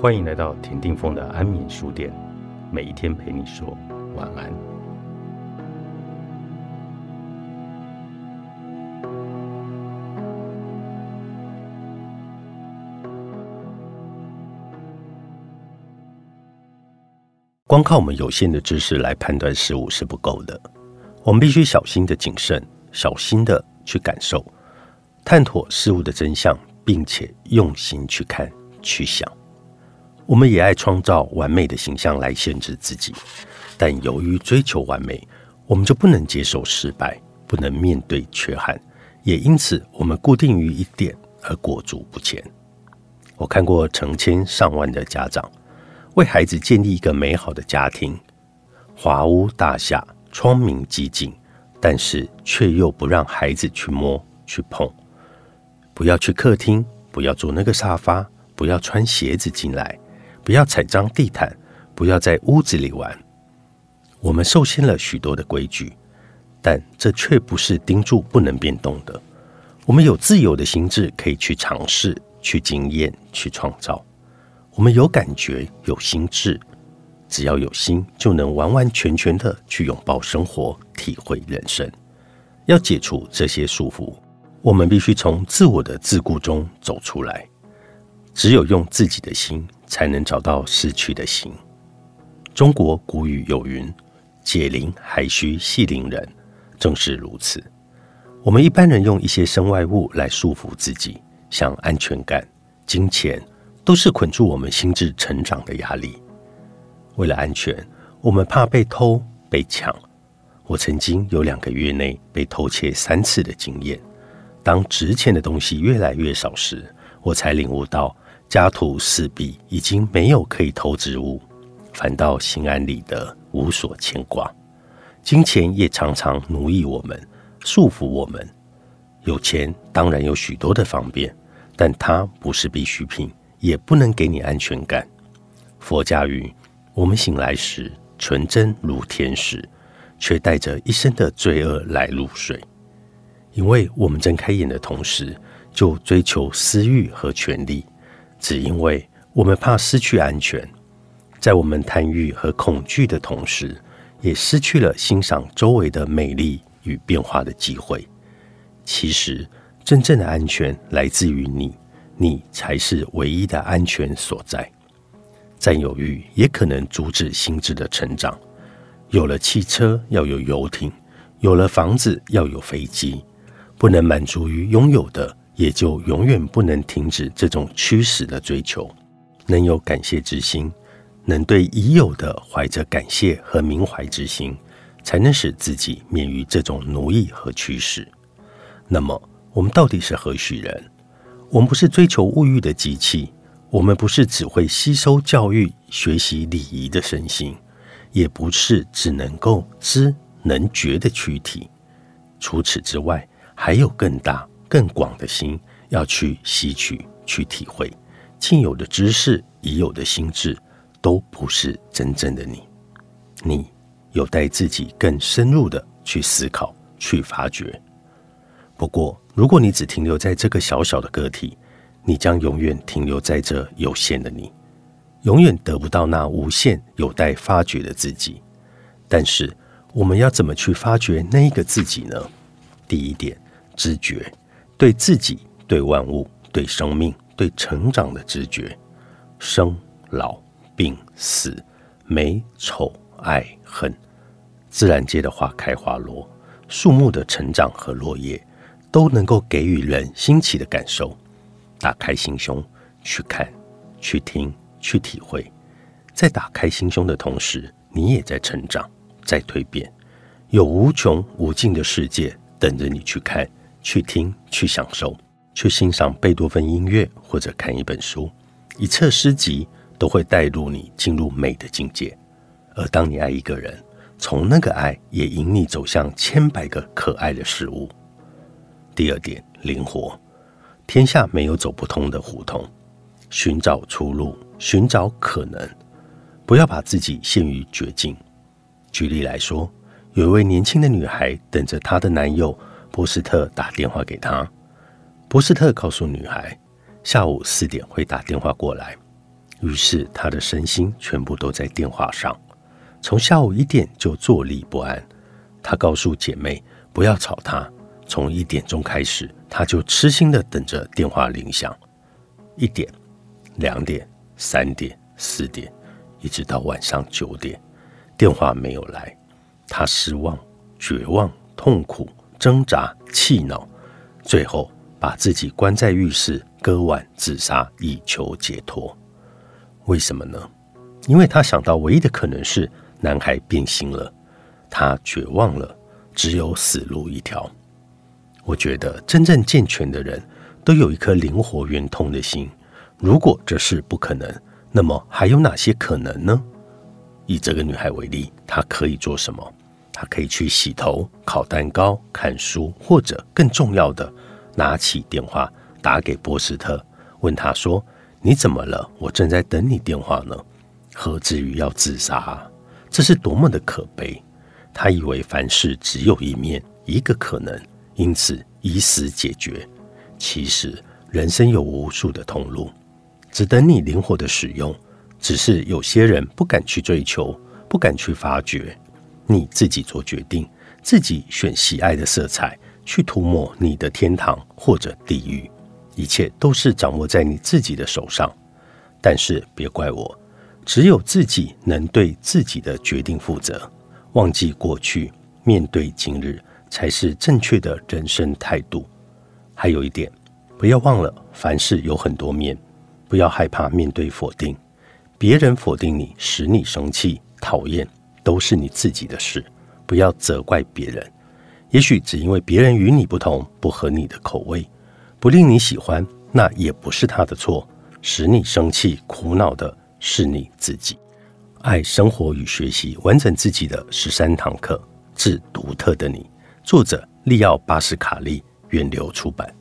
欢迎来到田定峰的安眠书店，每一天陪你说晚安。光靠我们有限的知识来判断事物是不够的，我们必须小心的谨慎，小心的去感受，探索事物的真相，并且用心去看、去想。我们也爱创造完美的形象来限制自己，但由于追求完美，我们就不能接受失败，不能面对缺憾，也因此我们固定于一点而裹足不前。我看过成千上万的家长为孩子建立一个美好的家庭，华屋大厦，窗明几净，但是却又不让孩子去摸去碰，不要去客厅，不要坐那个沙发，不要穿鞋子进来。不要踩脏地毯，不要在屋子里玩。我们受限了许多的规矩，但这却不是盯住不能变动的。我们有自由的心智，可以去尝试、去经验、去创造。我们有感觉、有心智，只要有心，就能完完全全的去拥抱生活、体会人生。要解除这些束缚，我们必须从自我的自顾中走出来。只有用自己的心。才能找到失去的心。中国古语有云：“解铃还须系铃人。”正是如此。我们一般人用一些身外物来束缚自己，像安全感、金钱，都是捆住我们心智成长的压力。为了安全，我们怕被偷、被抢。我曾经有两个月内被偷窃三次的经验。当值钱的东西越来越少时，我才领悟到。家徒四壁，已经没有可以投资物，反倒心安理得，无所牵挂。金钱也常常奴役我们，束缚我们。有钱当然有许多的方便，但它不是必需品，也不能给你安全感。佛家云：我们醒来时纯真如天使，却带着一身的罪恶来入睡。因为我们睁开眼的同时，就追求私欲和权力。只因为我们怕失去安全，在我们贪欲和恐惧的同时，也失去了欣赏周围的美丽与变化的机会。其实，真正的安全来自于你，你才是唯一的安全所在。占有欲也可能阻止心智的成长。有了汽车，要有游艇；有了房子，要有飞机。不能满足于拥有的。也就永远不能停止这种驱使的追求。能有感谢之心，能对已有的怀着感谢和明怀之心，才能使自己免于这种奴役和驱使。那么，我们到底是何许人？我们不是追求物欲的机器，我们不是只会吸收教育、学习礼仪的身心，也不是只能够知能觉的躯体。除此之外，还有更大。更广的心要去吸取、去体会，既有的知识、已有的心智，都不是真正的你。你有待自己更深入的去思考、去发掘。不过，如果你只停留在这个小小的个体，你将永远停留在这有限的你，永远得不到那无限有待发掘的自己。但是，我们要怎么去发掘那一个自己呢？第一点，知觉。对自己、对万物、对生命、对成长的知觉，生老病死、美丑爱恨，自然界的花开花落，树木的成长和落叶，都能够给予人新奇的感受。打开心胸去看、去听、去体会，在打开心胸的同时，你也在成长、在蜕变，有无穷无尽的世界等着你去看。去听，去享受，去欣赏贝多芬音乐，或者看一本书，一册诗集，都会带入你进入美的境界。而当你爱一个人，从那个爱也引你走向千百个可爱的事物。第二点，灵活，天下没有走不通的胡同，寻找出路，寻找可能，不要把自己陷于绝境。举例来说，有一位年轻的女孩等着她的男友。波斯特打电话给他，波斯特告诉女孩，下午四点会打电话过来。于是他的身心全部都在电话上，从下午一点就坐立不安。他告诉姐妹不要吵他，从一点钟开始，他就痴心的等着电话铃响。一点、两点、三点、四点，一直到晚上九点，电话没有来，他失望、绝望、痛苦、挣扎、气恼，最后把自己关在浴室割腕自杀，以求解脱。为什么呢？因为他想到唯一的可能是男孩变心了，他绝望了，只有死路一条。我觉得真正健全的人都有一颗灵活圆通的心。如果这事不可能，那么还有哪些可能呢？以这个女孩为例，她可以做什么？他可以去洗头、烤蛋糕、看书，或者更重要的，拿起电话打给波斯特，问他说。你怎么了？我正在等你电话呢。何至于要自杀？这是多么的可悲！他以为凡事只有一面，一个可能，因此以死解决。其实人生有无数的通路，只等你灵活的使用。只是有些人不敢去追求，不敢去发掘。你自己做决定，自己选喜爱的色彩，去涂抹你的天堂或者地狱。一切都是掌握在你自己的手上，但是别怪我，只有自己能对自己的决定负责。忘记过去，面对今日，才是正确的人生态度。还有一点，不要忘了，凡事有很多面，不要害怕面对否定。别人否定你，使你生气、讨厌，都是你自己的事，不要责怪别人。也许只因为别人与你不同，不合你的口味。不令你喜欢，那也不是他的错。使你生气、苦恼的是你自己。爱生活与学习，完整自己的十三堂课，致独特的你。作者：利奥·巴斯卡利，源流出版。